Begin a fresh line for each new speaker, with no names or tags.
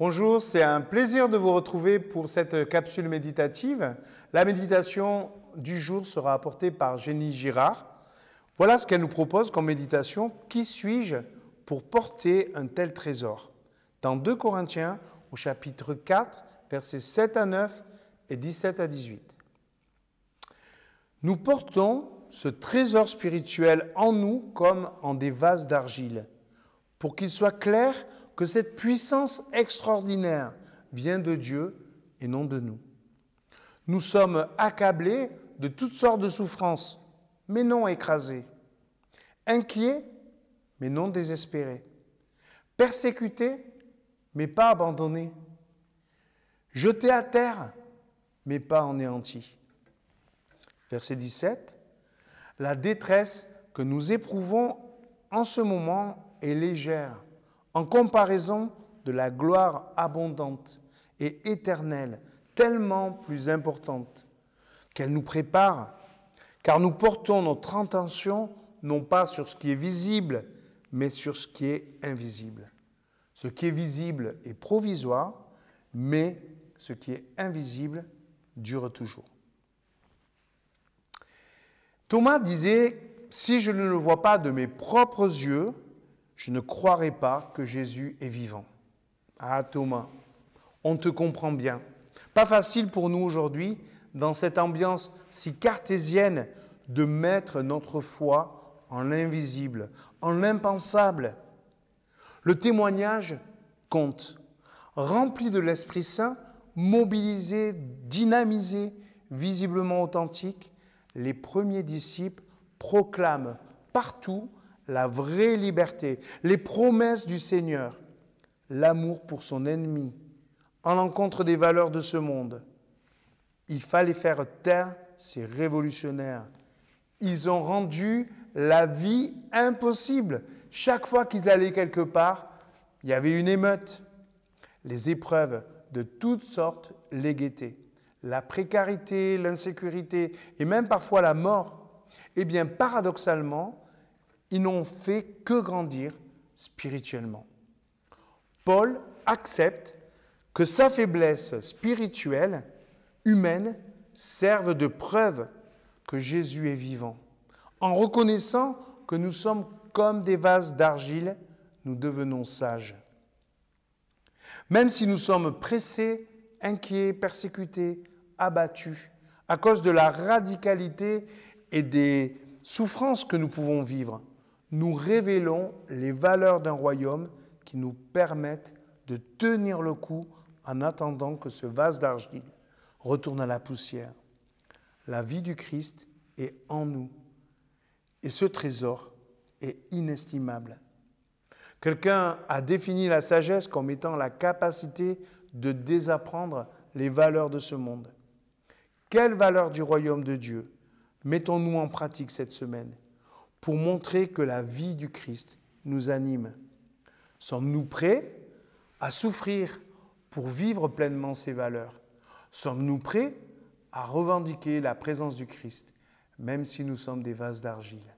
Bonjour, c'est un plaisir de vous retrouver pour cette capsule méditative. La méditation du jour sera apportée par Jenny Girard. Voilà ce qu'elle nous propose comme méditation. Qui suis-je pour porter un tel trésor? Dans 2 Corinthiens, au chapitre 4, versets 7 à 9 et 17 à 18. Nous portons ce trésor spirituel en nous comme en des vases d'argile, pour qu'il soit clair que cette puissance extraordinaire vient de Dieu et non de nous. Nous sommes accablés de toutes sortes de souffrances, mais non écrasés, inquiets, mais non désespérés, persécutés, mais pas abandonnés, jetés à terre, mais pas anéantis. Verset 17. La détresse que nous éprouvons en ce moment est légère en comparaison de la gloire abondante et éternelle, tellement plus importante, qu'elle nous prépare, car nous portons notre intention non pas sur ce qui est visible, mais sur ce qui est invisible. Ce qui est visible est provisoire, mais ce qui est invisible dure toujours. Thomas disait, si je ne le vois pas de mes propres yeux, je ne croirai pas que Jésus est vivant. Ah Thomas, on te comprend bien. Pas facile pour nous aujourd'hui, dans cette ambiance si cartésienne, de mettre notre foi en l'invisible, en l'impensable. Le témoignage compte. Rempli de l'Esprit Saint, mobilisé, dynamisé, visiblement authentique, les premiers disciples proclament partout la vraie liberté, les promesses du Seigneur, l'amour pour son ennemi, en l'encontre des valeurs de ce monde. Il fallait faire taire ces révolutionnaires. Ils ont rendu la vie impossible. Chaque fois qu'ils allaient quelque part, il y avait une émeute. Les épreuves de toutes sortes les guettaient. La précarité, l'insécurité et même parfois la mort. Eh bien, paradoxalement, ils n'ont fait que grandir spirituellement. Paul accepte que sa faiblesse spirituelle, humaine, serve de preuve que Jésus est vivant. En reconnaissant que nous sommes comme des vases d'argile, nous devenons sages. Même si nous sommes pressés, inquiets, persécutés, abattus, à cause de la radicalité et des souffrances que nous pouvons vivre, nous révélons les valeurs d'un royaume qui nous permettent de tenir le coup en attendant que ce vase d'argile retourne à la poussière. La vie du Christ est en nous et ce trésor est inestimable. Quelqu'un a défini la sagesse comme étant la capacité de désapprendre les valeurs de ce monde. Quelles valeurs du royaume de Dieu mettons-nous en pratique cette semaine? Pour montrer que la vie du Christ nous anime. Sommes-nous prêts à souffrir pour vivre pleinement ces valeurs? Sommes-nous prêts à revendiquer la présence du Christ, même si nous sommes des vases d'argile?